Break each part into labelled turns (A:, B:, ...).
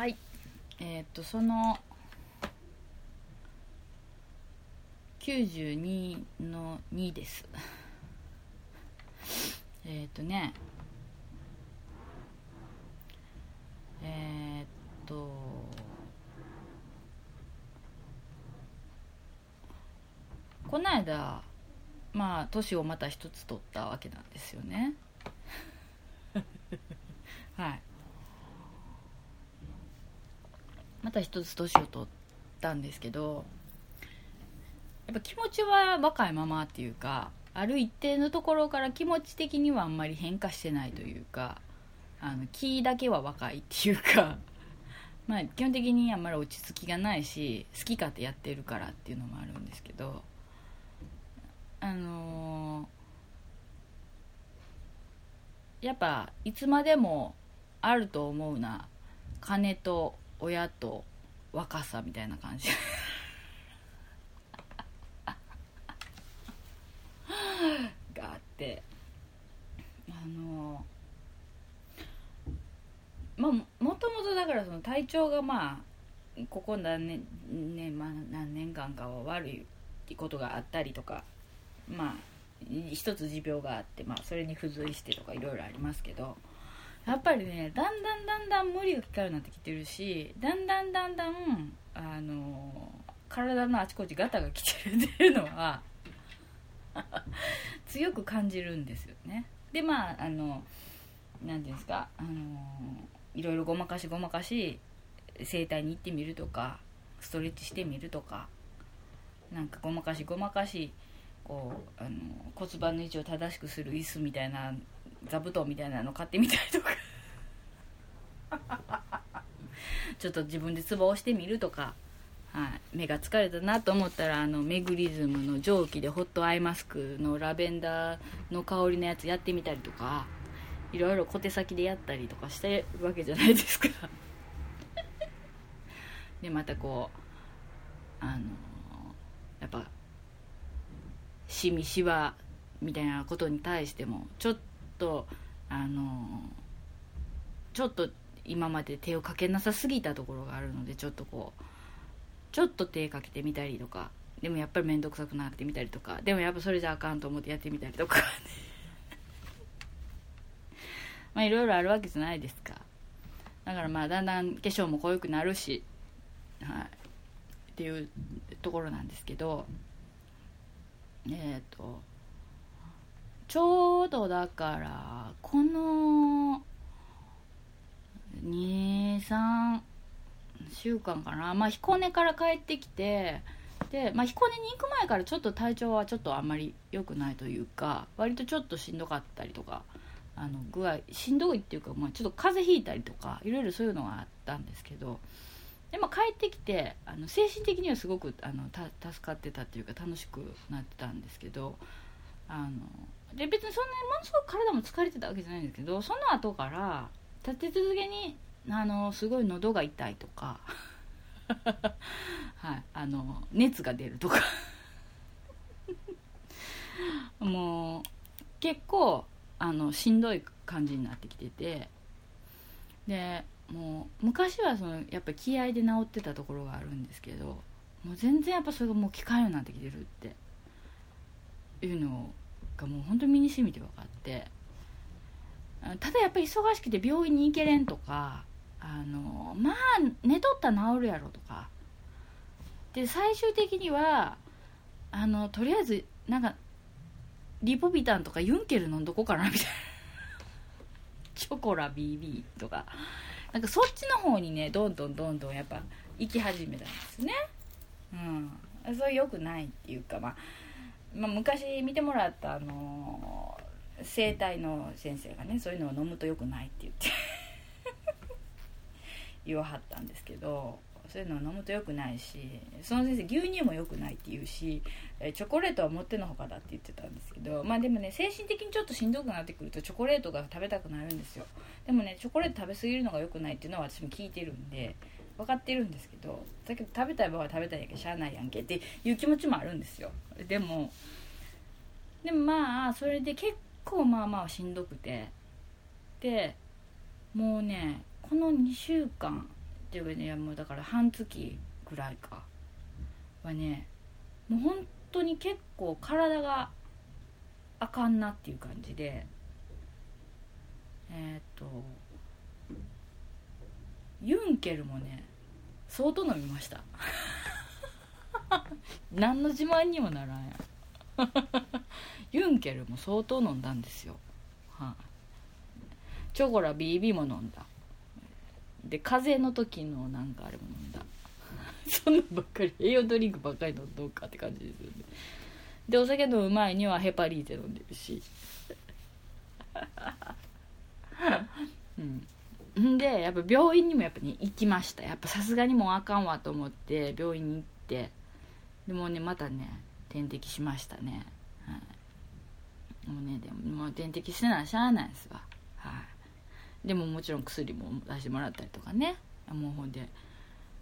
A: はい。えー、っとその92の2です。え、っとねえー、っとこの間まあ年をまた一つ取ったわけなんですよね。はい。また一つ年を取ったんですけどやっぱ気持ちは若いままっていうかある一定のところから気持ち的にはあんまり変化してないというかあの気だけは若いっていうか まあ基本的にあんまり落ち着きがないし好き勝手やってるからっていうのもあるんですけどあのー、やっぱいつまでもあると思うな金と親と若さみたいな感じ。があってあのまあもともとだからその体調がまあここ何年,、ねまあ、何年間かは悪いことがあったりとかまあ一つ持病があって、まあ、それに付随してとかいろいろありますけど。やっぱりねだんだんだんだん無理がかかるようになってきてるしだんだんだんだんあの体のあちこちガタが来てるっていうのは 強く感じるんですよね。でまああの何ていうんですかあのいろいろごまかしごまかし整体に行ってみるとかストレッチしてみるとかなんかごまかしごまかしこうあの骨盤の位置を正しくする椅子みたいな座布団みたいなの買ってみたりとかちょっと自分でツボをしてみるとか、はい、目が疲れたなと思ったらあのメグリズムの蒸気でホットアイマスクのラベンダーの香りのやつやってみたりとかいろいろ小手先でやったりとかしてるわけじゃないですか。でまたこうあのやっぱしみしわみたいなことに対してもちょっとあのちょっと今まで手をかけなさすぎたところがあるのでちょっとこうちょっと手かけてみたりとかでもやっぱり面倒くさくなってみたりとかでもやっぱそれじゃあかんと思ってやってみたりとか まあいろいろあるわけじゃないですか。だからまあだんだん化粧も濃くなるしはい。っていうところなんですけどえっ、ー、とちょうどだからこの23週間かな。まあ彦根から帰ってきてで、まあ、彦根に行く前からちょっと体調はちょっとあんまり良くないというか割とちょっとしんどかったりとかあの具合しんどいっていうか、まあ、ちょっと風邪ひいたりとかいろいろそういうのがあったんですけどで、まあ、帰ってきてあの精神的にはすごくあの助かってたっていうか楽しくなってたんですけどあので別にそんなにものすごく体も疲れてたわけじゃないんですけどその後から立て続けにあのすごい喉が痛いとか。はい、あの熱が出るとか。もう結構あのしんどい感じになってきてて。でもう昔はそのやっぱ気合で治ってたところがあるんですけどもう全然やっぱそれがもう効かんようになってきてるっていうのがもう本当に身にしみて分かって。ただやっぱり忙しくて病院に行けれんとかあのまあ寝とったら治るやろとか。で最終的にはあのとりあえずなんかリポビタンとかユンケル飲んどこかなみたいな。チョコラ BB とか。なんかそっちの方にねどんどんどんどんやっぱ行き始めたんですね。うん。それ良くないっていうか、まあ、まあ昔見てもらったあの整体の先生がねそういうのを飲むと良くないって言って 言わはったんですけどそういうのを飲むと良くないしその先生牛乳も良くないって言うしチョコレートはもってのほかだって言ってたんですけどまあでもね精神的にちょっとしんどくなってくるとチョコレートが食べたくなるんですよ。でもねチョコレート食べ過ぎるのが良くないっていうのは私も聞いてるんで分かってるんですけどだけど食べたい場合は食べたいやけしゃあないやんけっていう気持ちもあるんですよ。でもでもまあそれで結構まあまあしんどくて。でもうねこの2週間っていうかねもうだから半月ぐらいか。はねもう本当に結構体があかんなっていう感じで。えーっとユンケルもね相当飲みました。何の自慢にもならんやん。ユンケルも相当飲んだんですよ。はい、チョコラ BB も飲んだ。で風邪の時のなんかあれも飲んだ。そんなばっかり栄養ドリンクばっかり飲んどうかって感じですよね。でお酒飲む前にはヘパリーゼ飲んでるし。うん。でやっぱ病院にもやっぱに行きました。やっぱさすがにもうあかんわと思って病院に行って。でもねまたね点滴しましたね。はい。もうねでももう点滴してならしゃあないですわ。はい。でももちろん薬も出してもらったりとかね。もうほんで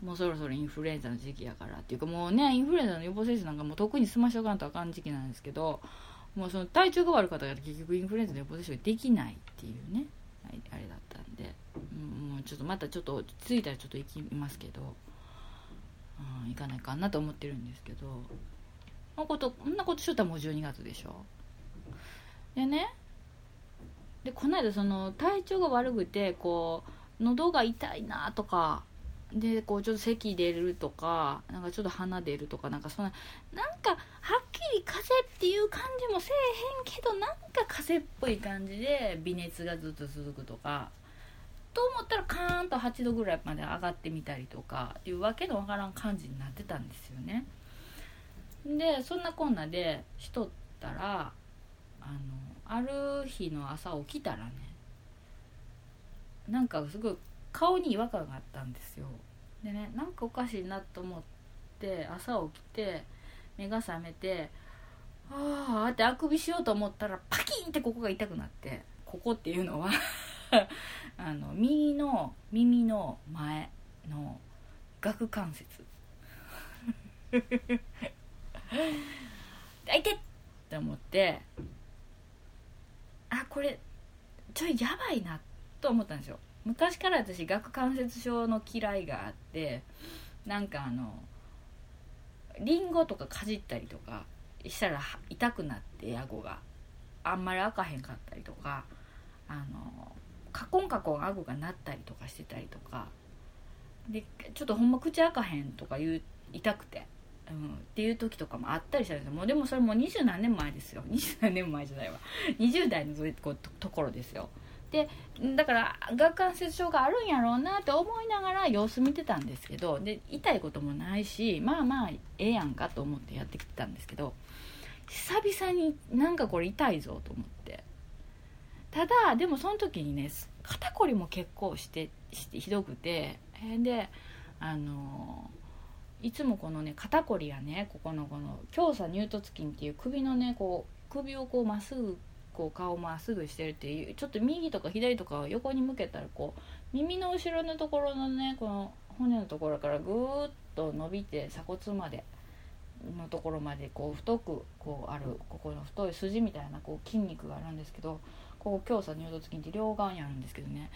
A: もうそろそろインフルエンザの時期やからっていうかもうねインフルエンザの予防接種なんかもう特に済ましとかんとあかん時期なんですけどもうその体調が悪かったから結局インフルエンザの予防接種ができないっていうね。あれだったんで。もうちょっとまたちょっと落ち着いたらちょっと行きますけど、うん、行かないかなと思ってるんですけど。そんなことこんなことしとったらもう12月でしょ。でねでこの間その体調が悪くてこう喉が痛いなとかでこうちょっと咳出るとかなんかちょっと鼻出るとかなんかそんななんかはっきり風邪っていう感じもせえへんけどなんか風邪っぽい感じで微熱がずっと続くとかと思ったらカーンと8度ぐらいまで上がってみたりとかっていうわけのわからん感じになってたんですよね。でそんなこんなでしとったらあのある日の朝起きたらねなんかすごい顔に違和感があったんですよ。でねなんかおかしいなと思って朝起きて目が覚めてああってあくびしようと思ったらパキンってここが痛くなってここっていうのは あの右の耳の前の顎関節。痛いて！って思って。あこれちょいやばいなと思ったんですよ。昔から私顎関節症の嫌いがあってなんかあのリンゴとかかじったりとかしたら痛くなって顎が。あんまり開かへんかったりとかあのカコンカコン顎が鳴ったりとかしてたりとか。でちょっとほんま口開かへんとか言う痛くて、うん、っていう時とかもあったりしたんですよ。もうでもそれもう二十何年前ですよ。二十何年前じゃないわ。20代のとところですよ。でだから顎関節症があるんやろうなって思いながら様子見てたんですけどで痛いこともないしまあまあええやんかと思ってやってきてたんですけど久々になんかこれ痛いぞと思って。ただでもその時にね肩こりも結構してしてひどくてであのいつもこのね肩こりやねここのこの強鎖乳突筋っていう首のねこう首をこうまっすぐこう顔まっすぐしてるっていうちょっと右とか左とかを横に向けたらこう耳の後ろのところのねこの骨のところからぐーっと伸びて鎖骨までのところまでこう太くこうあるここの太い筋みたいなこう筋肉があるんですけどここ強鎖乳突筋って両側にあるんですけどね。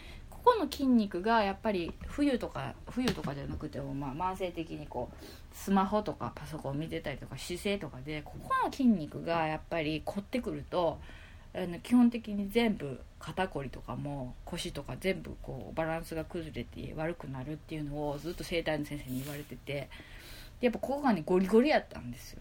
A: ここの筋肉がやっぱり冬とか冬とかじゃなくてもまあ慢性的にこうスマホとかパソコン見てたりとか姿勢とかでここの筋肉がやっぱり凝ってくるとあの基本的に全部肩こりとかも腰とか全部こうバランスが崩れて悪くなるっていうのをずっと整体の先生に言われててやっぱここがねゴリゴリやったんですよ。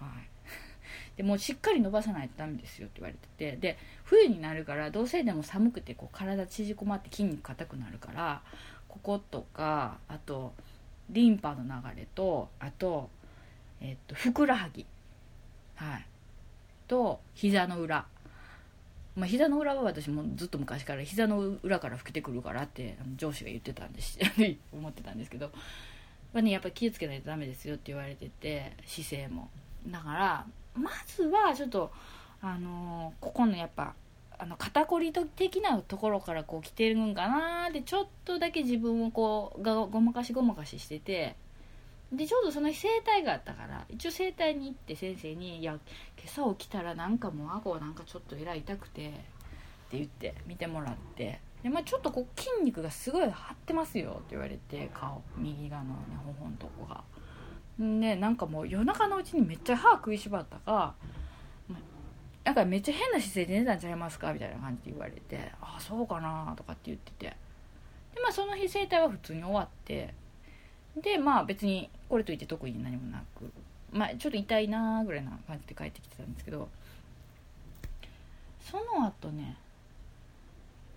A: はい。でもうしっかり伸ばさないとダメですよって言われててで冬になるからどうせでも寒くてこう体縮こまって筋肉硬くなるからこことかあとリンパの流れとあと、えっと、ふくらはぎ。はい。と膝の裏。まあ、膝の裏は私もずっと昔から膝の裏から吹けてくるからって上司が言ってたんです。思ってたんですけど、まあね、やっぱり気をつけないとダメですよって言われてて姿勢も。だからまずはちょっとあのー、ここのやっぱあの肩こり的なところからこう来てるんかなってちょっとだけ自分をこうがごまかしごまかししててでちょうどその日整体があったから一応整体に行って先生に「いや今朝起きたらなんかもう顎なんかちょっとえらい痛くて」って言って見てもらってで、まあ、ちょっとこう筋肉がすごい張ってますよって言われて顔右側のね頬のとこが。でなんかもう夜中のうちにめっちゃ歯食いしばったかなんかめっちゃ変な姿勢で寝たんちゃいますか？みたいな感じで言われてああそうかなとかって言ってて。でまあその日整体は普通に終わってでまあ別にこれといって特に何もなくまあちょっと痛いなぐらいな感じで帰ってきてたんですけどその後ね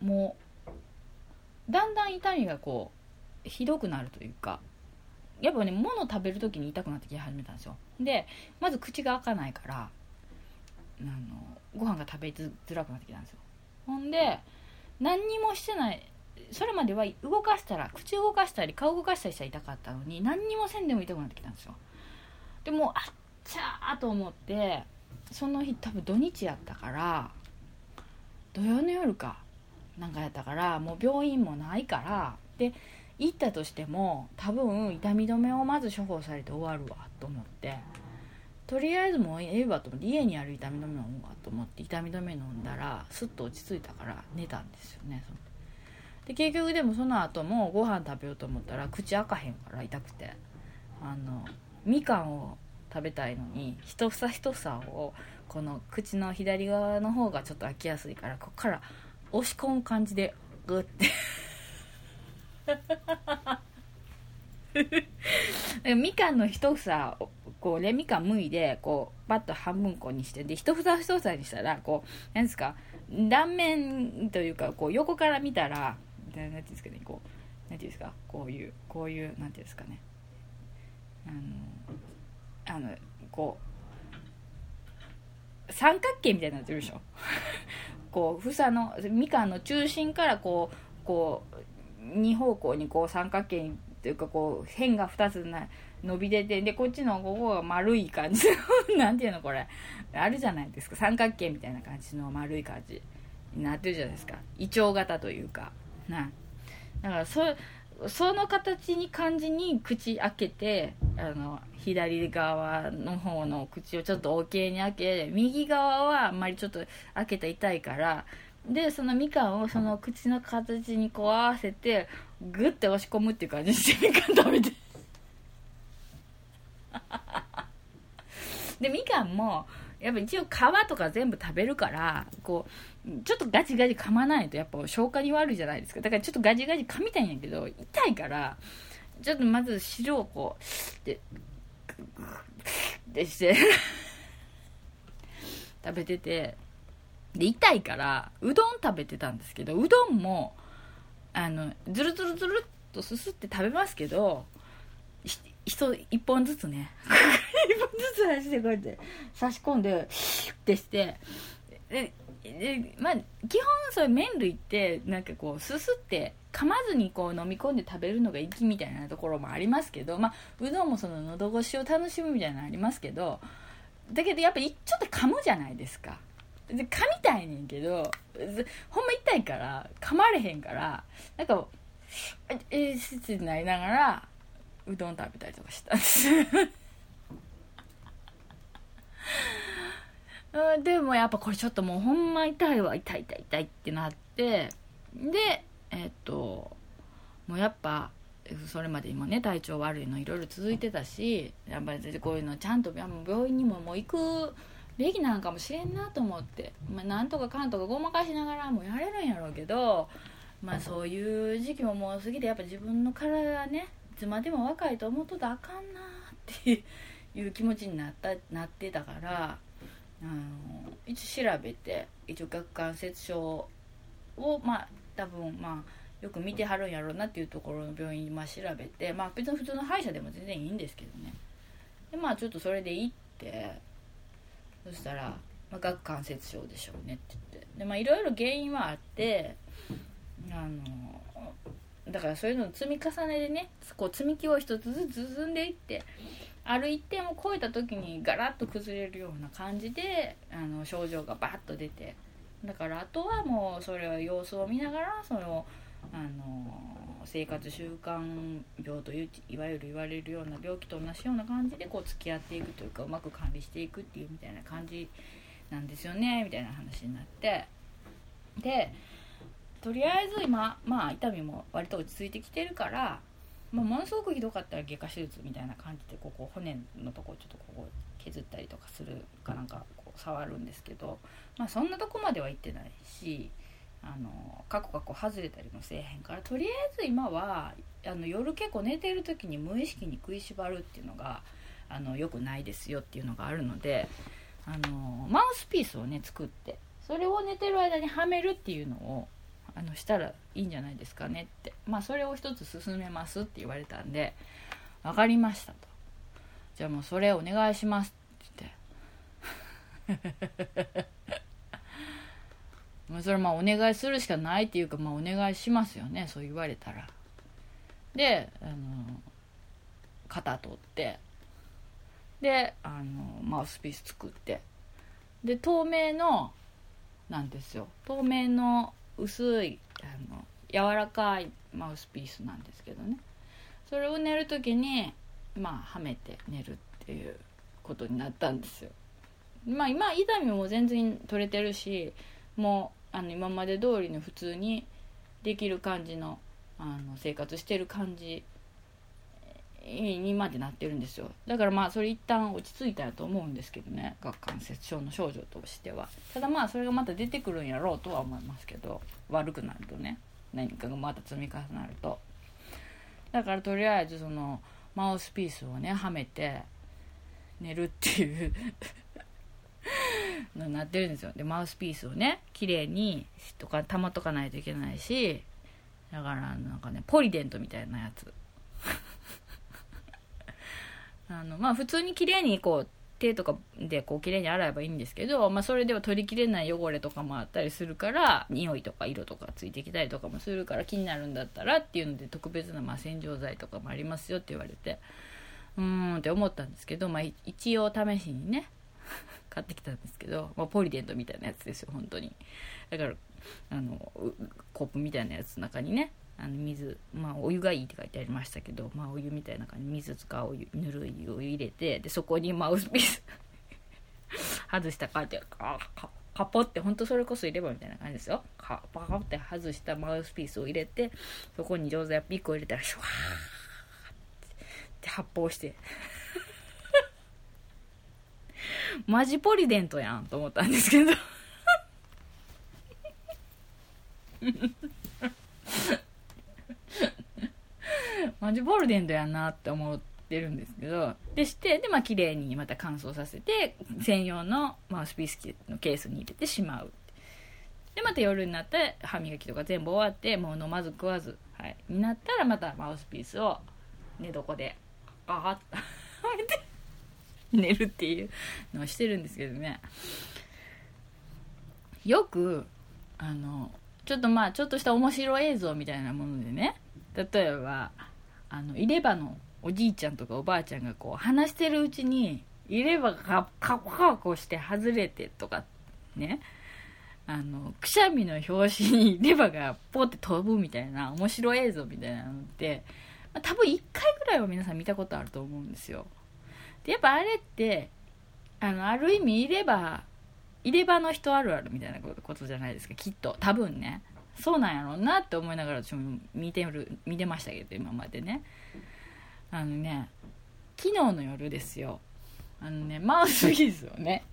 A: もうだんだん痛みがこうひどくなるというかやっぱね物食べる時に痛くなってき始めたんですよ。でまず口が開かないからあのご飯が食べづらくなってきたんですよ。ほんで何にもしてないそれまでは動かしたら口動かしたり顔動かしたりしたら痛かったのに何にもせんでも痛くなってきたんですよ。でもあっちゃーと思ってその日多分土日やったから土曜の夜かなんかやったからもう病院もないからで行ったとしても多分痛み止めをまず処方されて終わるわと思って。とりあえずもうええわと思って家にある痛み止め飲むわと思って痛み止め飲んだらスッと落ち着いたから寝たんですよねで結局でもその後もご飯食べようと思ったら口開かへんから痛くて。あのみかんを食べたいのに一房一房をこの口の左側の方がちょっと開きやすいからこっから押し込む感じでグッて。みかんの一房こうレミカンむいでこうバッと半分こにしてで一房一房にしたらこう何ですか断面というかこう横から見たら何ていうんですかねこう何ていうんですかこういうこういう何ていうんですかねあのあのこう三角形みたいになってるでしょ。こう房のみかんの中心からこうこう2方向にこう三角形というかこう辺が2つな伸び出てでこっちのここが丸い感じ なんていうのこれ。あるじゃないですか。三角形みたいな感じの丸い感じになってるじゃないですか。イチョウ型というか。なだからそその形に感じに口開けてあの左側の方の口をちょっと OK に開け右側はあんまりちょっと開けた痛いからでそのみかんをその口の形にこう合わせてグッて押し込むっていう感じにしてみかん食べて でみかんもやっぱ一応皮とか全部食べるからこうちょっとガチガチ噛まないとやっぱ消化に悪いじゃないですか。だからちょっとガチガチ噛みたいんやけど痛いからちょっとまず汁をこうででして 食べててで痛いからうどん食べてたんですけどうどんもあのズルズルズルっとすすって食べますけど人一本ずつね。一本ずつ足でこうやって差し込んでシュッてして。ででまあ基本そういう麺類ってなんかこうすすって噛まずにこう飲み込んで食べるのが粋みたいなところもありますけど、まあ、うどんもその喉越しを楽しむみたいなのありますけどだけどやっぱりちょっと噛むじゃないですか。で噛みたいねんけどほんま痛いから噛まれへんからなんかええー、ってなりながらうどん食べたりとかしたんです。でもやっぱこれちょっともうほんま痛いわ痛い痛い痛いってなってでえっともうやっぱそれまで今ね体調悪いのいろいろ続いてたしやっぱりこういうのちゃんと病院にももう行くべきなんかもしれんなと思って、まあ、なんとかかんとかごまかしながらもやれるんやろうけど、まあ、そういう時期ももう過ぎてやっぱ自分の体ねつまでも若いと思っとったらあかんなっていう気持ちになったなってたからあの一応調べて一応顎関節症をまあ多分まあよく見てはるんやろうなっていうところの病院今調べてまあ別に普通の歯医者でも全然いいんですけどね。でまあちょっとそれで行ってそしたら、まあ、顎関節症でしょうねって言って。でまあいろいろ原因はあってあのだからそういうの積み重ねでねこう積み木を一つずつ進んでいってある一点を超えた時にガラッと崩れるような感じであの症状がバッと出てだからあとはもうそれは様子を見ながらそのあの生活習慣病といういわゆる言われるような病気と同じような感じでこう付き合っていくというかうまく管理していくっていうみたいな感じなんですよねみたいな話になって。でとりあえず今まあ痛みも割と落ち着いてきてるから、まあ、ものすごくひどかったら外科手術みたいな感じでここ骨のとこちょっとここ削ったりとかするかなんかこう触るんですけど、まあ、そんなとこまでは行ってないしあのカコカコ外れたりもせえへんからとりあえず今はあの夜結構寝てる時に無意識に食いしばるっていうのがあのよくないですよっていうのがあるのであのマウスピースをね作ってそれを寝てる間にはめるっていうのをあのしたらいいんじゃないですかねって。まあそれを一つ進めますって言われたんで分かりましたと。じゃあもうそれお願いしますって言って。それまあお願いするしかないっていうかまあお願いしますよね。そう言われたら。であの肩取って。であのマウスピース作って。で透明のなんですよ。透明の薄いあの柔らかいマウスピースなんですけどね。それを寝る時にまあはめて寝るっていうことになったんですよ。まあ今痛みも全然取れてるしもうあの今まで通りの普通にできる感じのあの生活してる感じにまでなってるんですよ。だからまあそれ一旦落ち着いたやと思うんですけどね。顎関節症の症状としては。ただまあそれがまた出てくるんやろうとは思いますけど。悪くなるとね。何かがまた積み重なると。だからとりあえずそのマウスピースをねはめて寝るっていう。のになってるんですよ。でマウスピースをね綺麗にとか保っとかないといけないし。だからなんかねポリデントみたいなやつ。あのまあ普通に綺麗にこう手とかでこう綺麗に洗えばいいんですけど、まあ、それでは取りきれない汚れとかもあったりするから匂いとか色とかついてきたりとかもするから気になるんだったらっていうので特別なまあ洗浄剤とかもありますよって言われてうーんって思ったんですけど、まあ、一応試しにね 買ってきたんですけど、まあ、ポリデントみたいなやつですよ本当に。だからあのコップみたいなやつの中にねあの水、まあ、お湯がいいって書いてありましたけど、まあ、お湯みたいな感じ水使うお湯ぬるいお湯入れてでそこにマウスピース外した感じでカカカポって本当それこそ入れ歯みたいな感じですよ。カパカって外したマウスピースを入れてそこに上手やピックを入れたらシュワーって発泡して。マジポリデントやんと思ったんですけど。マジポリデントやなって思ってるんですけどでしてでまあ綺麗にまた乾燥させて専用のマウスピースのケースに入れてしまう。でまた夜になって歯磨きとか全部終わってもう飲まず食わず、はい、になったらまたマウスピースを寝床でガーッとはめて寝るっていうのをしてるんですけどね。よくあのちょっとまあちょっとした面白映像みたいなものでね。例えばあの入れ歯のおじいちゃんとかおばあちゃんがこう話してるうちに入れ歯がカコカコして外れてとかねあのくしゃみの拍子に入れ歯がポって飛ぶみたいな面白映像みたいなのって、まあ、多分1回ぐらいは皆さん見たことあると思うんですよでやっぱあれってあのある意味入れ歯入れ歯の人あるあるみたいなことじゃないですかきっと多分ねそうなんやろうなって思いながら私も見てる見てましたけど今までね。あのね昨日の夜ですよ。あのねマウスピースをね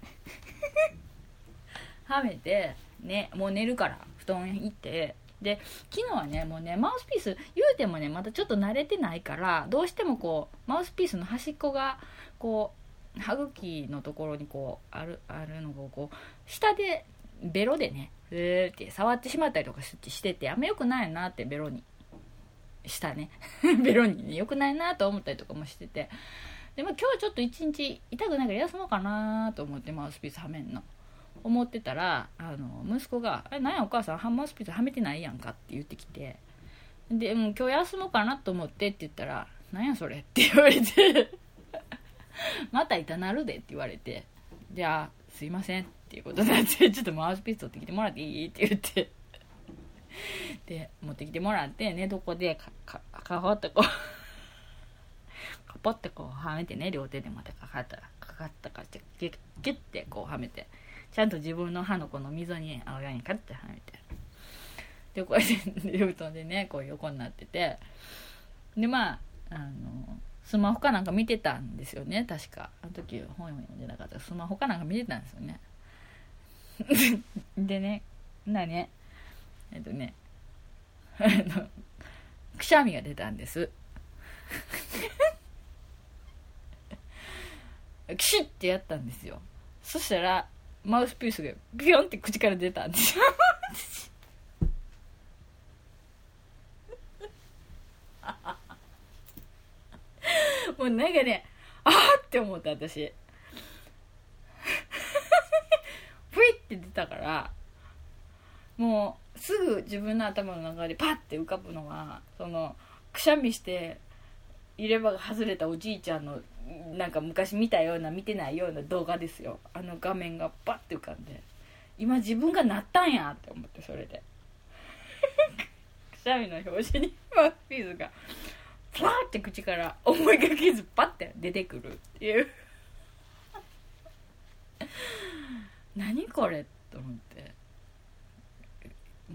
A: はめてねもう寝るから布団行って。で昨日はねもうねマウスピース言うてもねまだちょっと慣れてないからどうしてもこうマウスピースの端っこがこう歯茎のところにこうあるあるのをこう下でベロでねえーって触ってしまったりとかしててあんま良くないなってベロにしたね。ベロにね良くないなと思ったりとかもしてて。でも今日ちょっと一日痛くないから休もうかなと思ってマウスピースはめんの。思ってたらあの息子が「え何やお母さんハンマースピースはめてないやんか」って言ってきて。でもう今日休もうかなと思ってって言ったら「何やそれ」って言われて。また痛なるでって言われてじゃあすいませんっていうことになって ちょっとマウスピース取ってきてもらっていい？って言って。で持ってきてもらって寝床でかかかほってこうカポってこうはめてね両手でまたかかったらかかったかってギュッギュッてこうはめてちゃんと自分の歯のこの溝に合うようにカッてはめて。でこうやって布団でねこう横になってて。でまああのスマホかなんか見てたんですよね確か。あの時本読んでなかったスマホかなんか見てたんですよね。でねなね。えっとねあの くしゃみが出たんです。キシッてやったんですよ。そしたらマウスピースがビヨンって口から出たんですよ。もうなんかねあーって思った私ふいって出たからもうすぐ自分の頭の中でパッて浮かぶのがそのくしゃみして入れ歯が外れたおじいちゃんのなんか昔見たような見てないような動画ですよ。あの画面がパッて浮かんで今自分がなったんやって思ってそれで。くしゃみの表紙にマウスピースがフラーって口から思いがけずパッて出てくるっていう。何これ？と思って。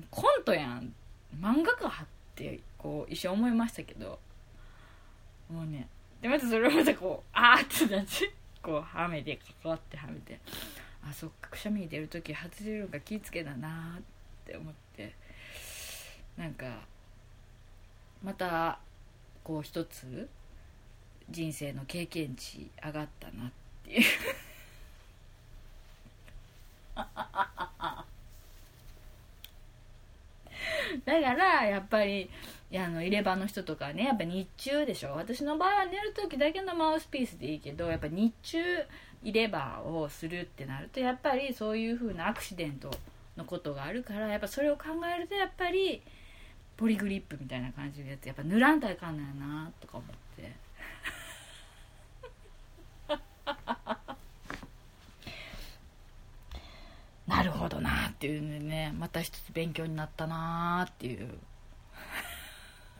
A: コントやん。漫画かってこう一瞬思いましたけど。もうね。でまたそれをまたこうあーってなってこうはめてかかってはめて。あそっか。くしゃみ出る時外れるのか気ぃつけだなって思って。なんかまたこう一つ人生の経験値上がったなっていう。だからやっぱりあの入れ歯の人とかねやっぱ日中でしょ。私の場合は寝る時だけのマウスピースでいいけどやっぱ日中入れ歯をするってなるとやっぱりそういう風なアクシデントのことがあるからやっぱそれを考えるとやっぱりポリグリップみたいな感じのやつやっぱ塗らんといかんないなとか思って。なるほどなっていうのでねまた一つ勉強になったなっていう。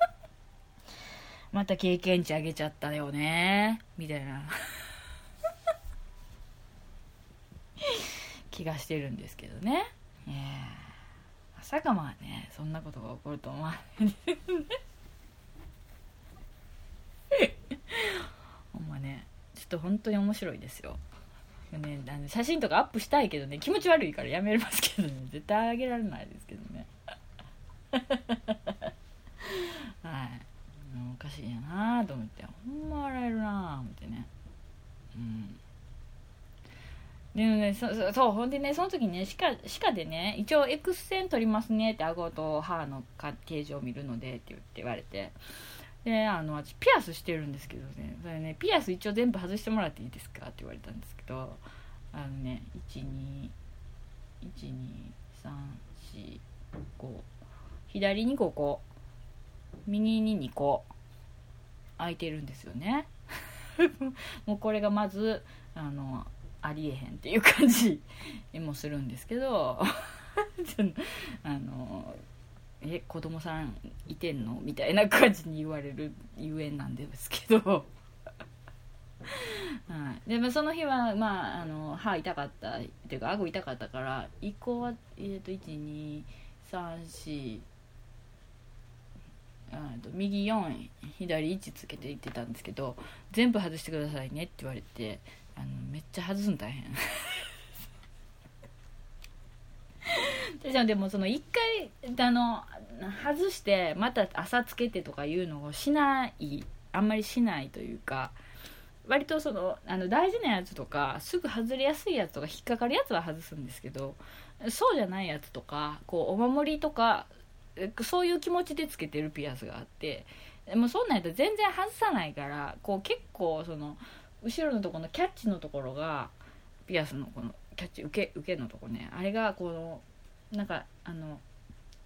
A: また経験値上げちゃったよねみたいな。気がしてるんですけどね、え。ー、まさかまあねそんなことが起こると思わないですね。ほんまねちょっと本当に面白いですよ。ね、あの写真とかアップしたいけどね気持ち悪いからやめますけどね絶対あげられないですけどね。はい。おかしいやなと思って。ほんま笑えるな思ってね。うん。でもねそそそうほんでねその時ね歯科歯科でね一応 X 線取りますねって顎と歯の形状を見るのでって言って言われて。であの私ピアスしてるんですけどね。それねピアス一応全部外してもらっていいですかって言われたんですけどあのね1212345左に5個右に2個。空いてるんですよね。もうこれがまずあのありえへんっていう感じもするんですけど。あのえ子供さんいてんの？みたいな感じに言われるゆえんなんですけど。はい、でもその日はまああの歯痛かったっていうか顎痛かったから移行は、えー、と1234と右4左1つけていってたんですけど全部外してくださいねって言われてあのめっちゃ外すの大変。でもその1回あの外してまた朝つけてとかいうのをしないあんまりしないというか割とそのあの大事なやつとかすぐ外れやすいやつとか引っかかるやつは外すんですけどそうじゃないやつとかこうお守りとかそういう気持ちでつけてるピアスがあってでもそんなんやったら全然外さないからこう結構その後ろのとこのキャッチのところがピアスのこのキャッチ受け受けのとこねあれがこのなんかあの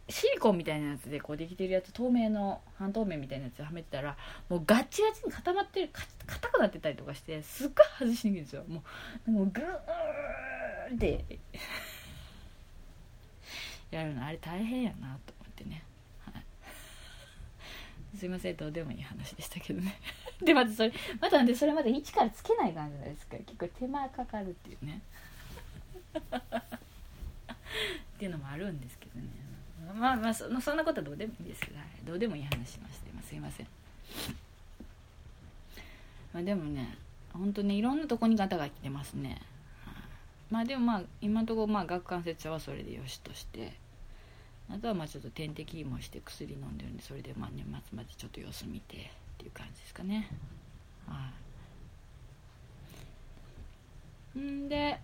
A: シリコンみたいなやつでこうできてるやつ透明の半透明みたいなやつはめてたらもうガッチガチに固まってる硬くなってたりとかしてすっごい外しにくいんですよ。もうもうグーって。やるのあれ大変やなと思ってね、はい、すいませんどうでもいい話でしたけどね。でまたそれまたでそれまで一からつけない感じじゃないですか結構手間かかるっていうね。っていうのもあるんですけどね。まあまあそそんなことはどうでもいいですけど、うでもいい話しました。今すいません、まあ、でもね本当にいろんなとこにガタが来てますね、まあでもまあ今のところまあ顎関節症はそれでよしとして。あとはまあちょっと点滴もして薬飲んでるんでそれでまあ年末までちょっと様子見てっていう感じですかね。はい。んで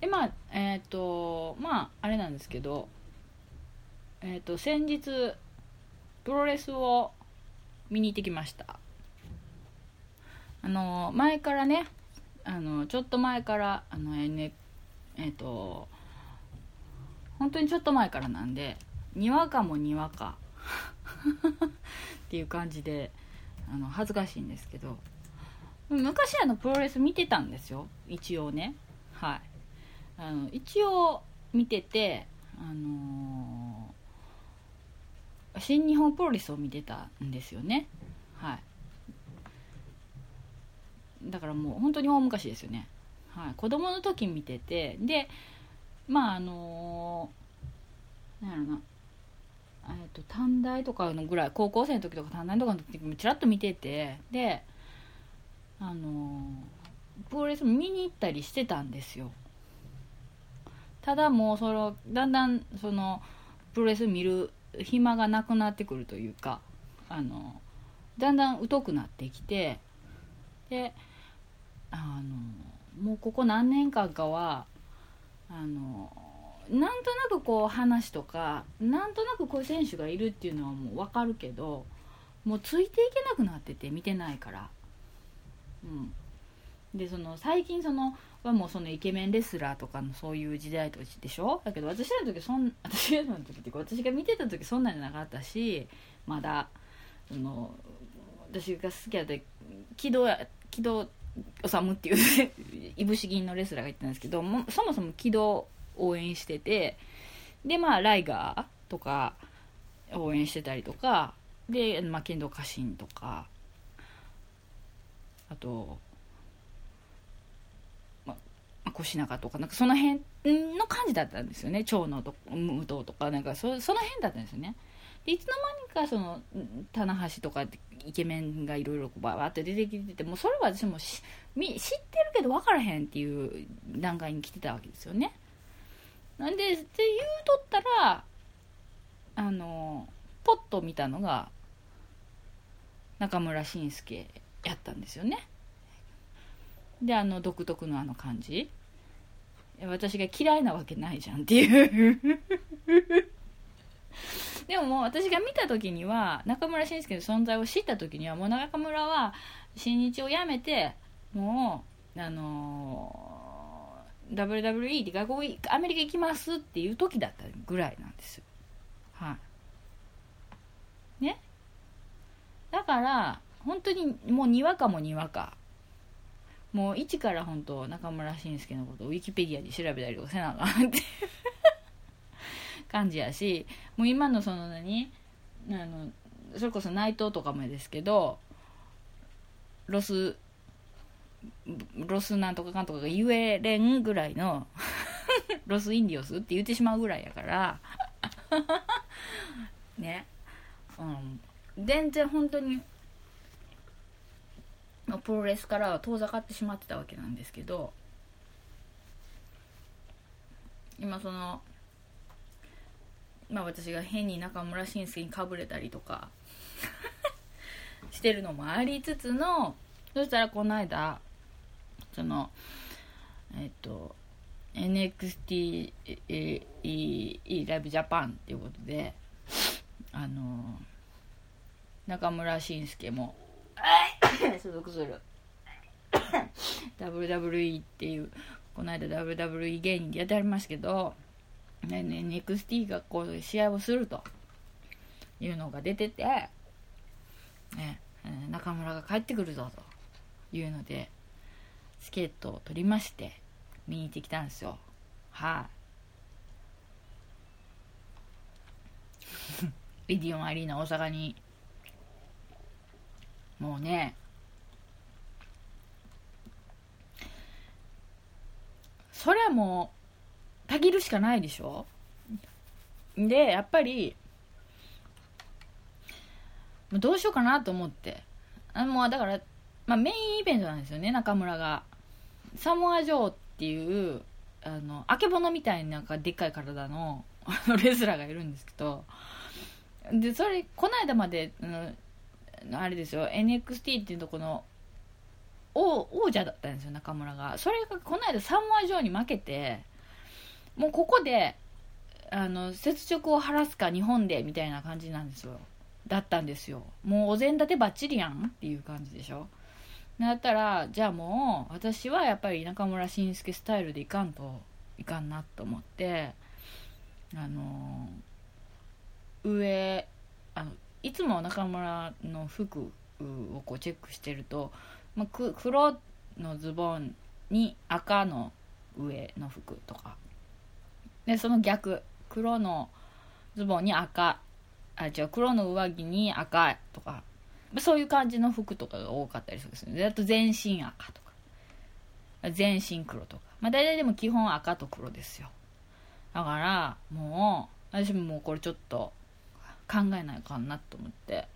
A: でまあえっ、ー、とまああれなんですけどえっ、ー、と先日プロレスを見に行ってきました。あの前からねあのちょっと前からあの、N、えっ、ー、と本当にちょっと前からなんでにわかもにわか っていう感じであの恥ずかしいんですけど昔あのプロレス見てたんですよ。一応ね。はい。あの一応見ててあのー、新日本プロレスを見てたんですよね。はい。だからもう本当に大昔ですよね。はい。子供の時見ててでまああのー、なんやろな。えっと短大とかのぐらい高校生の時とか短大とかの時もちらっと見ててであのプロレス見に行ったりしてたんですよ。ただもうそのだんだんそのプロレス見る暇がなくなってくるというかあのだんだん疎くなってきてであのもうここ何年間かはあのなんとなくこう話とかなんとなくこういう選手がいるっていうのはもう分かるけどもうついていけなくなってて見てないから。うん。でその最近そのはもうそのイケメンレスラーとかのそういう時代とでしょ？だけど私らの時そん 私らの時っていうか私が見てた時そんなんじゃなかったしまだその私が好きだった木戸木戸治っていう いぶし銀のレスラーがいたんですけどもそもそも木戸応援しててでまあライガーとか応援してたりとかで、まあ、剣道家臣とかあと腰中とかなんかその辺の感じだったんですよね。長野と武藤とか。なんかそその辺だったんですよね。でいつの間にかその棚橋とかイケメンがいろいろバーって出てきててもそれは私も知ってるけど分からへんっていう段階に来てたわけですよね。なんでって言うとったらあのポッと見たのが中村慎介やったんですよね。であの独特のあの感じ。私が嫌いなわけないじゃんっていう。でももう私が見た時には中村慎介の存在を知った時にはもう中村は新日を辞めてもうあのー、WWE で学校アメリカ行きますっていう時だったぐらいなんですはい。ね？だから本当にもうにわかもにわか。もう一から本当中村慎介のことをウィキペディアで調べたりとかせなあかんって感じやしもう今のその何？あのそれこそ内藤とかもですけどロスロスなんとかかんとかが言えれんぐらいの ロスインディオスって言ってしまうぐらいやから ね。うん。全然本当にプロレスからは遠ざかってしまってたわけなんですけど今そのまあ私が変に中村慎介にかぶれたりとか してるのもありつつのそしたらこの間そのえっと NXT ライブジャパンっていうことであの中村慎介も 所属する。WWE っていうこの間 WWE 芸人でやってありますけど、ねね、NXT がこう試合をするというのが出てて、ね、中村が帰ってくるぞというのでチケットを取りまして見に行ってきたんですよ。はい、リディオンアリーナ大阪に。もうねそれはもうたぎるしかないでしょ？でやっぱりどうしようかなと思って。あもうだから、まあ、メインイベントなんですよね中村が。サモア・ジョーっていうあのあけぼのみたいななんかでっかい体のレスラーがいるんですけど。でそれこの間まで、うん、あれですよ NXT っていうとこの王王者だったんですよ中村が。それがこの間サモア・ジョーに負けてもうここであの雪辱を晴らすか日本でみたいな感じなんですよ。だったんですよ。もうお膳立てばっちりやんっていう感じでしょ。だったらじゃあもう私はやっぱり中村慎介スタイルでいかんといかんなと思ってあの上あのいつも中村の服をこうチェックしてると、まあ、黒のズボンに赤の上の服とか。でその逆。黒のズボンに赤。あ違う。黒の上着に赤とか。そういう感じの服とかが多かったりするんですよね。あと全身赤とか。全身黒とか。まあ大体でも基本赤と黒ですよ。だからもう私ももうこれちょっと考えないかなと思って。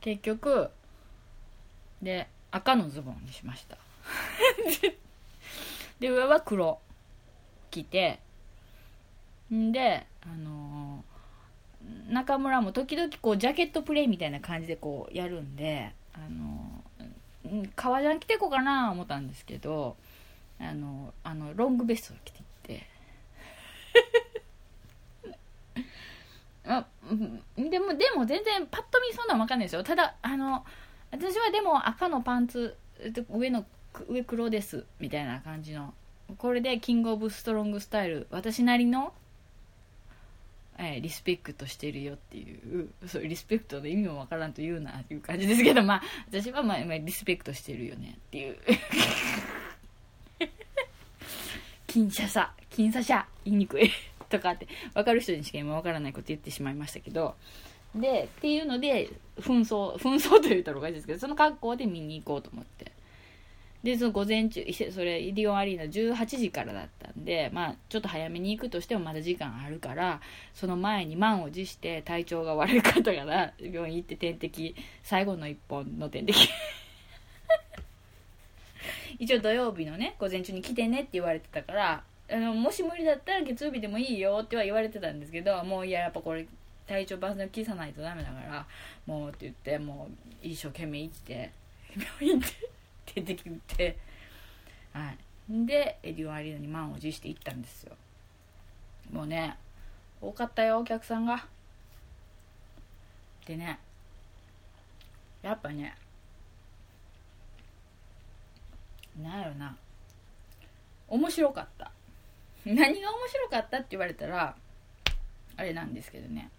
A: 結局で赤のズボンにしました。で上は黒。着て。んであのー、中村も時々こうジャケットプレイみたいな感じでこうやるんであのー、革ジャン着てこうかな思ったんですけどあのあのロングベストを着ていって。あでもでも全然パッと見そんなん分かんないですよ。ただあの私はでも赤のパンツ上の上黒ですみたいな感じのこれでキングオブストロングスタイル私なりの、えー、リスペクトしてるよっていうそうリスペクトの意味もわからんと言うなっていう感じですけどまあ私はまあ、まあ、リスペクトしてるよねっていう。金車さ金車車言いにくい。とかって分かる人にしか今分からないこと言ってしまいましたけどでっていうので紛争紛争と言ったらおかしいですけどその格好で見に行こうと思って。でその午前中それイディオンアリーナ18時からだったんでまあちょっと早めに行くとしてもまだ時間あるからその前に満を持して体調が悪い方から病院行って点滴最後の1本の点滴。一応土曜日のね午前中に来てねって言われてたからあのもし無理だったら月曜日でもいいよっては言われてたんですけどもういややっぱこれ体調万全を期さないとダメだからもうって言ってもう一生懸命行って病院で点滴打ってはい。でエディオンアリーナに満を持して行ったんですよ。もうね多かったよお客さんが。でねやっぱねなんやろな。面白かった。何が面白かったって言われたらあれなんですけどね。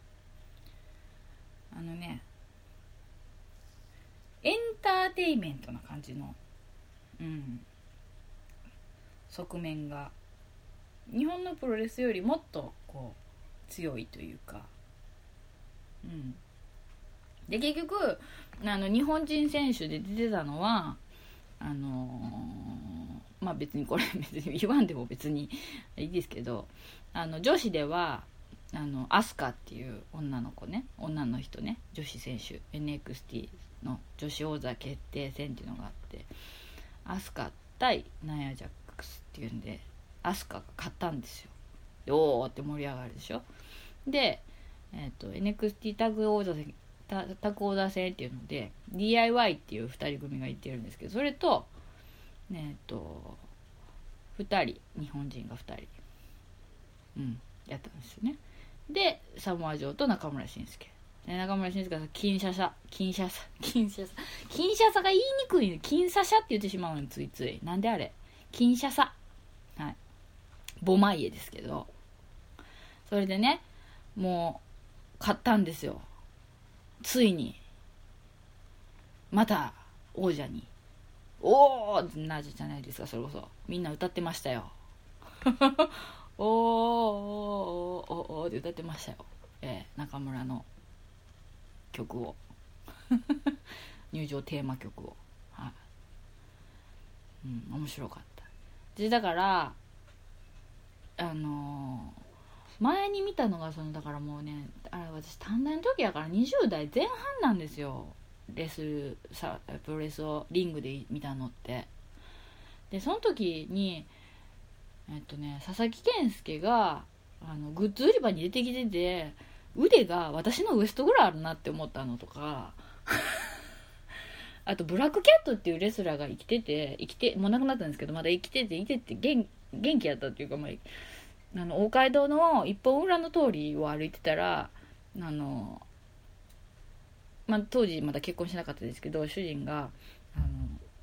A: あのねエンターテイメントな感じのうん側面が日本のプロレスよりもっとこう強いというかうん。で結局あの日本人選手で出てたのはあのー、まあ別にこれ別に言わんでも別にいいですけどあの女子ではあのアスカっていう女の子ね。女の人ね。女子選手。NXT の女子王座決定戦っていうのがあって。アスカ対ナヤ・ジャックスっていうんでアスカが勝ったんですよ。おおって盛り上がるでしょ。で、えーと、NXT タグ王座タタグ王座戦っていうので DIY っていう2人組がいてるんですけどそれとえっ、ー、と2人日本人が2人。うんやったんですよね。でサモア城と中村慎介。中村慎介さん金シャシャ。金シャシャ。金シャシャ。金シャサが言いにくい。の金シャシャって言ってしまうのついつい。なんであれ？金シャサはい。ボマイエですけど。それでねもう買ったんですよ。ついに。また王者に。おおってなるじゃないですかそれこそ。みんな歌ってましたよ。おーおーおーおーって歌ってましたよ、えー、中村の曲を。入場テーマ曲を。はい、うん、面白かった。でだからあの前に見たのがそのだからもうねあれ私短大の時やから20代前半なんですよ。レスさプロレスをリングで見たのって。でその時にえっとね佐々木健介があのグッズ売り場に出てきてて腕が私のウエストぐらいあるなって思ったのとか あとブラックキャットっていうレスラーが生きてて生きてもう亡くなったんですけどまだ生きてていてて元元気やったっていうか、まあ、あの大街道の一本裏の通りを歩いてたらあの、まあ、当時まだ結婚してなかったですけど主人が「あの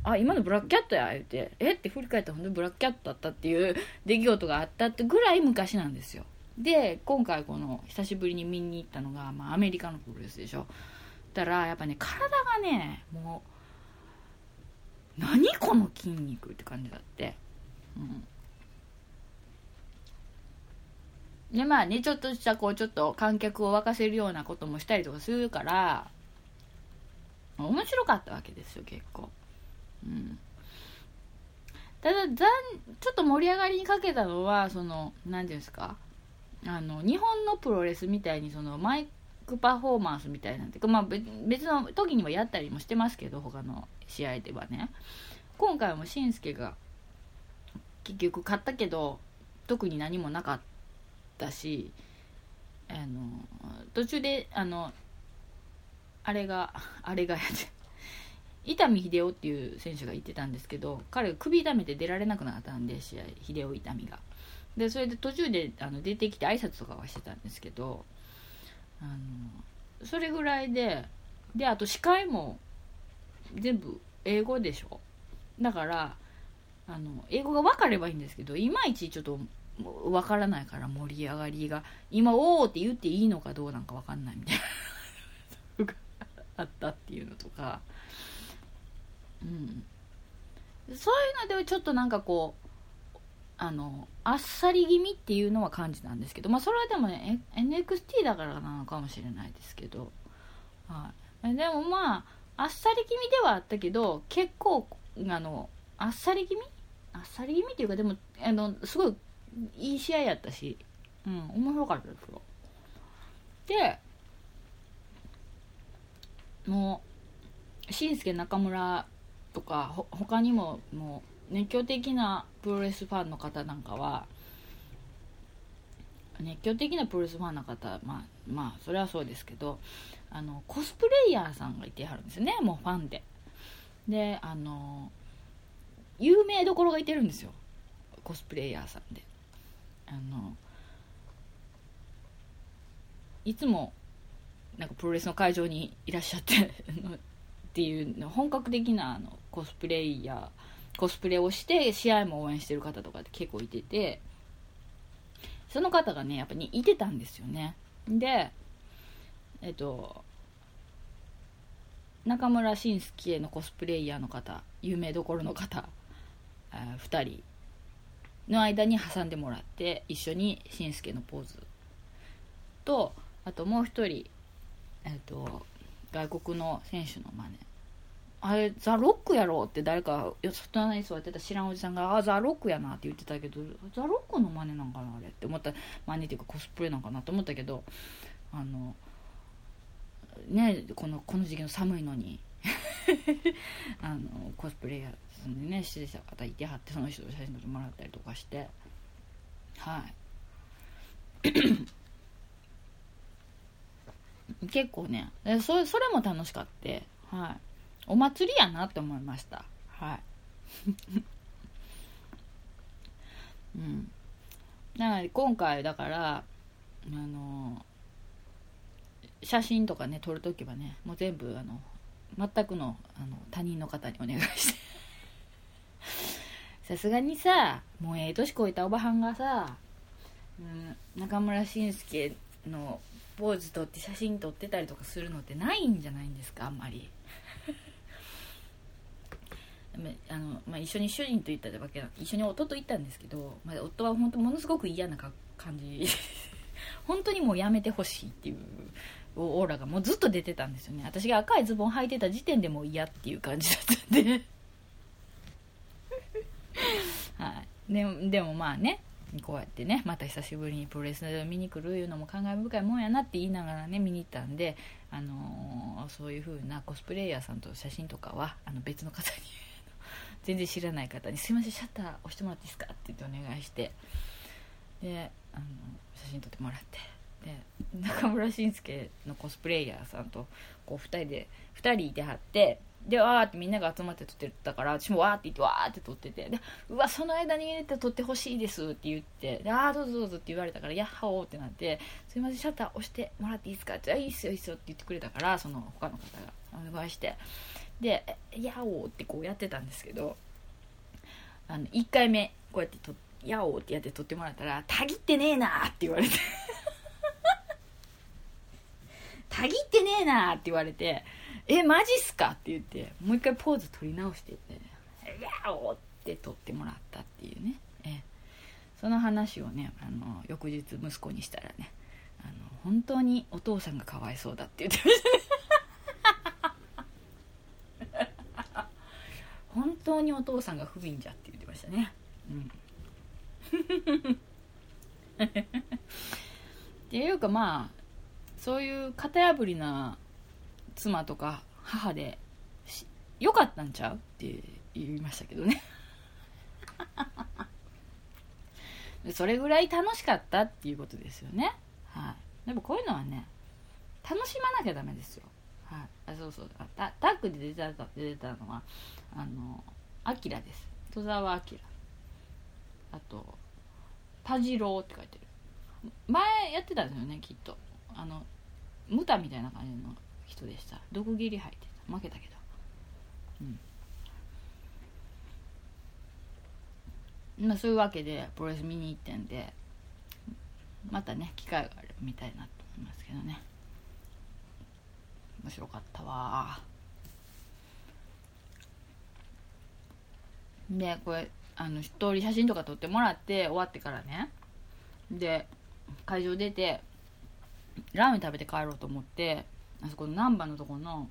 A: あ今のブラックキャットや」言って「え？っ?」て振り返ったら本当にブラックキャットだったっていう出来事があったってぐらい昔なんですよ。で今回この久しぶりに見に行ったのが、まあ、アメリカのプロレスでしょ。だからやっぱね体がねもう何この筋肉って感じだって。うん。でまあねちょっとしたこうちょっと観客を沸かせるようなこともしたりとかするから面白かったわけですよ結構。うんただざんちょっと盛り上がりにかけたのはその何ていうんですかあの日本のプロレスみたいにそのマイクパフォーマンスみたいなんていうか、まあ、別の時にもやったりもしてますけど他の試合ではね。今回もしんすけが結局勝ったけど特に何もなかったしあの途中であのあれがあれがやって伊丹秀夫っていう選手が言ってたんですけど彼が首痛めて出られなくなったんで試合秀夫痛みが。でそれで途中であの出てきて挨拶とかはしてたんですけどあのそれぐらいでであと司会も全部英語でしょ。だからあの英語が分かればいいんですけどいまいちちょっと分からないから盛り上がりが今「おお」って言っていいのかどうなんか分かんないみたいなあったっていうのとか。うん。そういうのではちょっとなんかこうあのあっさり気味っていうのは感じなんですけどまあそれはでもね NXT だからなのかもしれないですけど、はい、でもまああっさり気味ではあったけど結構あのあっさり気味？あっさり気味っていうかでもあのすごいいい試合やったしうん面白かったですよ。でもう紳助中村とかほ他にももう熱狂的なプロレスファンの方なんかは熱狂的なプロレスファンの方まあまあそれはそうですけどあのコスプレイヤーさんがいてはるんですよねもうファンで。であの有名どころがいてるんですよコスプレイヤーさんで。あのいつもなんかプロレスの会場にいらっしゃってっていう本格的なあのコスプレイヤーコスプレをして試合も応援してる方とかって結構いててその方がねやっぱりいてたんですよね。でえっと中村慎介のコスプレイヤーの方有名どころの方2人の間に挟んでもらって一緒に慎介のポーズ。とあともう一人、えっと、外国の選手の真似。あれザ・ロックやろって誰か外に座ってた知らんおじさんが「あザ・ロックやな」って言ってたけどザ・ロックの真似なんかなあれって思った真似っていうかコスプレなんかなと思ったけどあのねこのこの時期の寒いのに あのコスプレイヤーでねしてた方いてはってその人と写真撮ってもらったりとかしてはい。結構ねそそれも楽しかってはい。お祭りやなって思いました。はい。うん。なので今回だからあの写真とかね撮るときはねもう全部あの全くのあの他人の方にお願いして。さすがにさもうええ年こいたおばはんがさ、うん、中村慎介のポーズ撮って写真撮ってたりとかするのってないんじゃないんですかあんまり。あの、まあ、一緒に主人と行ったわけな一緒に夫と行ったんですけど、まあ、夫は本当ものすごく嫌な感じ。本当にもうやめてほしいっていうオーラがもうずっと出てたんですよね。私が赤いズボン履いてた時点でもう嫌っていう感じだったんで。はい。ででもまあねこうやってねまた久しぶりにプロレス見に来るいうのも感慨深いもんやなって言いながらね見に行ったんで、あのー、そういう風なコスプレイヤーさんと写真とかはあの別の方に全然知らない方に「すいませんシャッター押してもらっていいですか?」って言ってお願いしてであの写真撮ってもらってで中村慎介のコスプレイヤーさんとこう2人で2人いてはってでわーってみんなが集まって撮ってたから私もわーって言ってわーって撮っててでうわその間に入れて撮ってほしいですって言ってでああどうぞどうぞって言われたからやっはおーってなってすいませんシャッター押してもらっていいですか？ってあいいっすよいいっすよって言ってくれたからその他の方がお願いして。でやおーってこうやってたんですけどあの1回目こうやって撮やおーってやって撮ってもらったらたぎってねえなーって言われて。たぎってねえなって言われてえマジっすか？って言ってもう一回ポーズ取り直してて「やお!」って取ってもらったっていうね。えその話をねあの翌日息子にしたらねあの本当にお父さんがかわいそうだって言ってました。ね本当にお父さんが不憫じゃって言ってましたね。うん。っていうかまあそういう型破りな妻とか母でよかったんちゃう？って言いましたけどね。それぐらい楽しかったっていうことですよね。はい。でもこういうのはね楽しまなきゃダメですよ。はい。あそうそう。タタッグで出た出たのはあのアキラです。戸沢アキラ。あと田次郎って書いてる。前やってたんですよねきっと。あのムタみたいな感じの人でした。毒斬り入ってた。負けたけど。うん。まあそういうわけでプロレス見に行ってんでまたね機会があれば見たいなと思いますけどね。面白かったわ。でこれあの一通り写真とか撮ってもらって終わってからね。で会場出てラーメン食べて帰ろうと思ってあそこの難波のとこの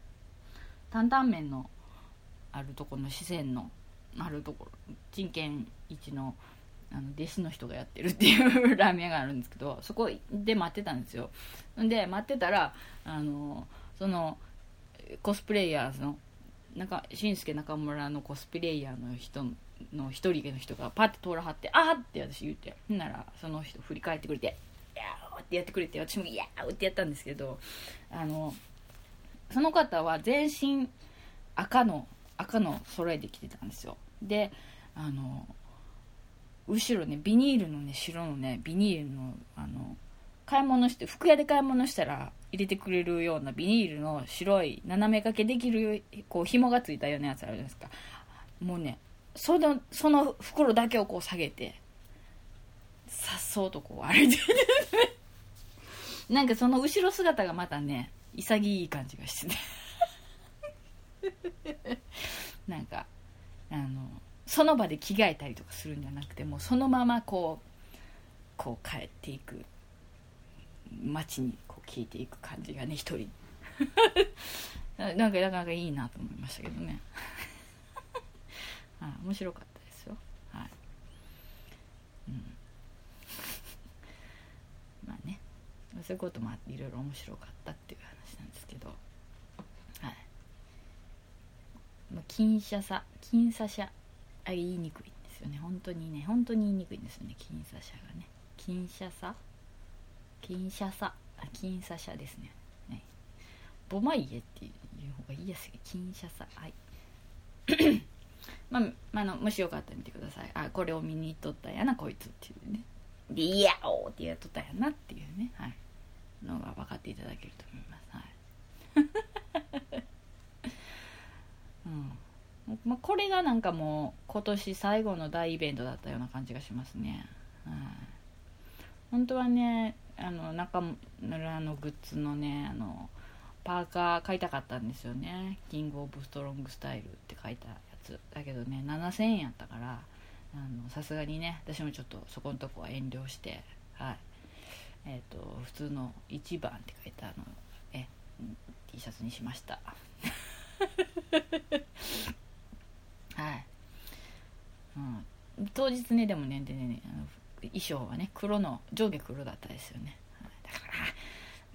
A: 担々麺のあるとこの四川のあるところ陳建一のあの弟子の人がやってるっていう ラーメン屋があるんですけどそこで待ってたんですよで待ってたらあのそのコスプレイヤーの中紳助中村のコスプレイヤーの人の一人の人がパッて通らはって「あー!」って私言ってほんならその人振り返ってくれて「やー!」ってやってくれて私も「やー!」ってやったんですけどあのその方は全身赤の赤の揃えてきてたんですよであの後ろねビニールのね白のねビニールのあの買い物して服屋で買い物したら入れてくれるようなビニールの白い斜め掛けできるこう紐がついたようなやつあるじゃないですかもうねそのその袋だけをこう下げてさっそうとこう歩いてなんかその後ろ姿がまたね潔い感じがしてて。なんかあのその場で着替えたりとかするんじゃなくてもうそのままこうこう帰っていく。街にこう消えていく感じがね一人。なんかなかなかいいなと思いましたけどね。あ面白かったですよはいうんまあねそういうこともあっていろいろ面白かったっていう話なんですけど。はい。まあ金車さ金差車。あ言いにくいんですよね。本当にね本当に言いにくいんですよね。金差車がね。金車さ？金車さ？金差車ですね。ねボマイエっていう方が言いやすい。金車さ。はい。まあ、まあの、もしよかったら見てください。あこれを見に行っとったんやなこいつっていうね。で「いやお!」ってやっとったんやなっていうね。はい。のが分かっていただけると思います。はい。うん。まあ、これがなんかもう今年最後の大イベントだったような感じがしますね、はい、本当はねあの中村のグッズのねあのパーカー買いたかったんですよね。キングオブストロングスタイルって書いたやつ。だけどね7000円やったからさすがにね私もちょっとそこのとこは遠慮してはい。え、ー、と普通の1番って書いたあのえ T シャツにしました。はい、うん、当日ねでもねでねあの衣装はね黒の上下黒だったですよね。だから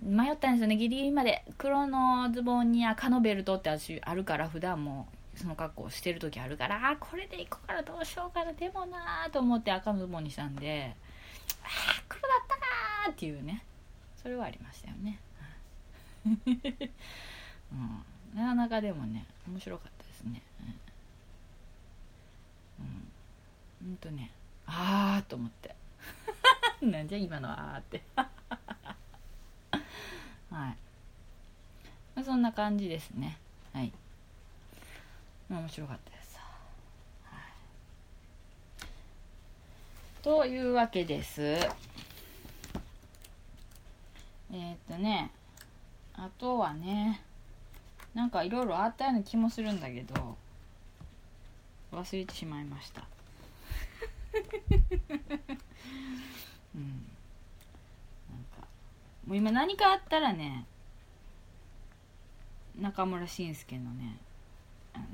A: 迷ったんですよね。ギリギリまで。黒のズボンに赤のベルトって私あるから普段もその格好してる時あるからあこれで行こうからどうしようかなでもなーと思って赤のズボンにしたんでああっていうね。それはありましたよね、うん、なかなかでもね面白かったですね。うん、うん、とね。ああと思って。なんじゃ今のあーって。はい。まあ、そんな感じですね。はい。面白かったです、はい、というわけです。えー、っとねあとはねなんかいろいろあったような気もするんだけど忘れてしまいました。うん。なんかもう今何かあったらね中村慎介のね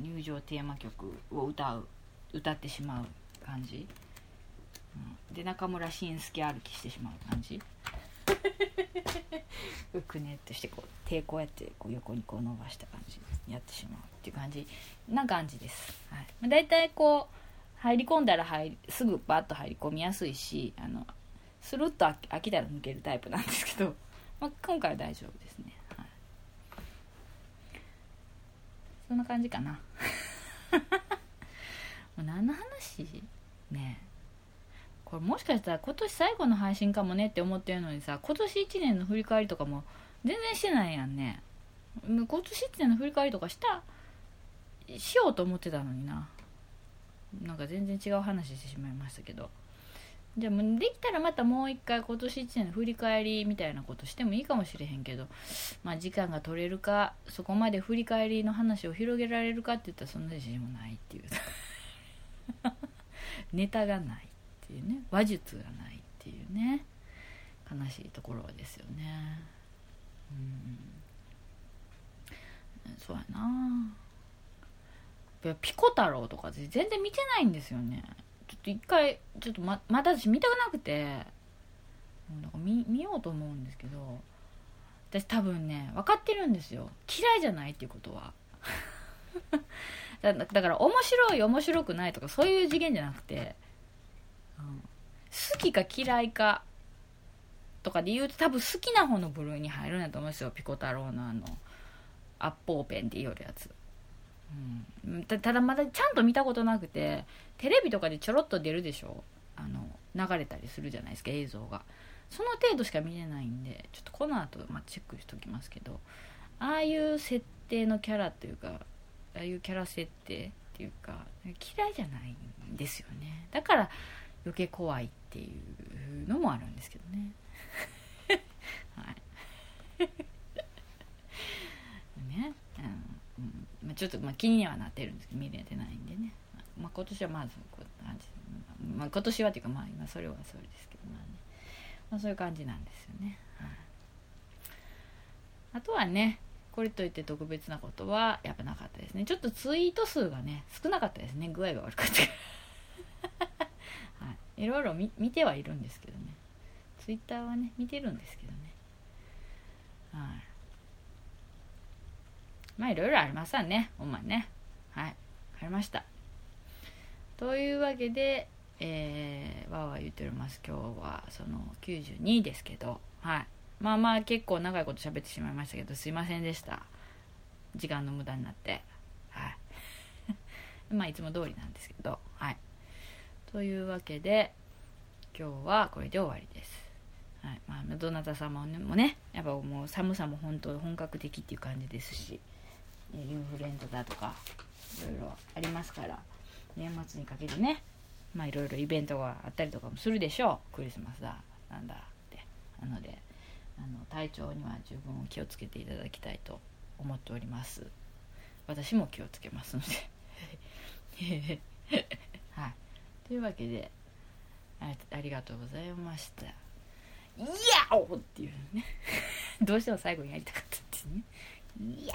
A: 入場テーマ曲を歌う歌ってしまう感じ、うん、で中村慎介歩きしてしまう感じ。くねっとしてこう手こうやってこう横にこう伸ばした感じやってしまうっていう感じ。な感じです、はい。まあ、大体こう入り込んだら入りすぐバッと入り込みやすいしあのスルッと飽きたら抜けるタイプなんですけど、まあ、今回は大丈夫ですね、はい、そんな感じかな。もう何の話？ねえ。これもしかしたら今年最後の配信かもねって思ってるのにさ今年1年の振り返りとかも全然してないやんね。今年1年の振り返りとかしたしようと思ってたのにな。なんか全然違う話してしまいましたけど。じゃあできたらまたもう一回今年1年の振り返りみたいなことしてもいいかもしれへんけどまあ時間が取れるかそこまで振り返りの話を広げられるかって言ったらそんな自信もないっていう。ネタがない。ていうね話術がないっていうね悲しいところですよね。うん。そうやな。ピコ太郎とか全然見てないんですよね。ちょっと一回ちょっとままた私見たくなくてなんか見見ようと思うんですけど私多分ね分かってるんですよ。嫌いじゃないっていうことは。だから面白い面白くないとかそういう次元じゃなくて、好きか嫌いかとかで言うと多分好きな方の部類に入るんだと思うんですよ。ピコ太郎のあのアッポーペンって言うやつ。うん、ただまだちゃんと見たことなくてテレビとかでちょろっと出るでしょ。あの流れたりするじゃないですか映像が。その程度しか見れないんでちょっとこの後、まあ、チェックしておきますけど。ああいう設定のキャラっていうかああいうキャラ設定っていうか嫌いじゃないんですよね。だから余計怖いっていうのもあるんですけどね。はい。ね、うん。まあ、ちょっとまあ気にはなってるんですけど見れてないんでね、まあ、今年はまずこう感じ、まあ、今年はっていうかまあ今それはそれですけどまあね、まあ、そういう感じなんですよね、はい、あとはねこれといって特別なことはやっぱなかったですね。ちょっとツイート数がね少なかったですね。具合が悪かったい、ろいろ見てはいるんですけどね。ツイッターはね見てるんですけどね。はい。まあいろいろありますわね。ほんまね。はい。分かりました。というわけでえー、わーわー言っております。今日はその92ですけど。はい。まあまあ結構長いこと喋ってしまいましたけどすいませんでした。時間の無駄になって。はい。まあいつも通りなんですけど。はい。というわけで今日はこれで終わりです。はい。まあ、どなた様もねやっぱもう寒さも本当本格的っていう感じですしインフルエンザだとかいろいろありますから年末にかけてねまあいろいろイベントがあったりとかもするでしょう。クリスマスだなんだって。なのであの体調には十分気をつけていただきたいと思っております。私も気をつけますので。はい。というわけでありがとうございましたイヤオっていうね どうしても最後にやりたかったっていうねいや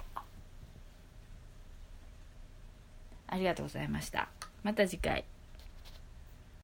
A: ありがとうございました。また次回。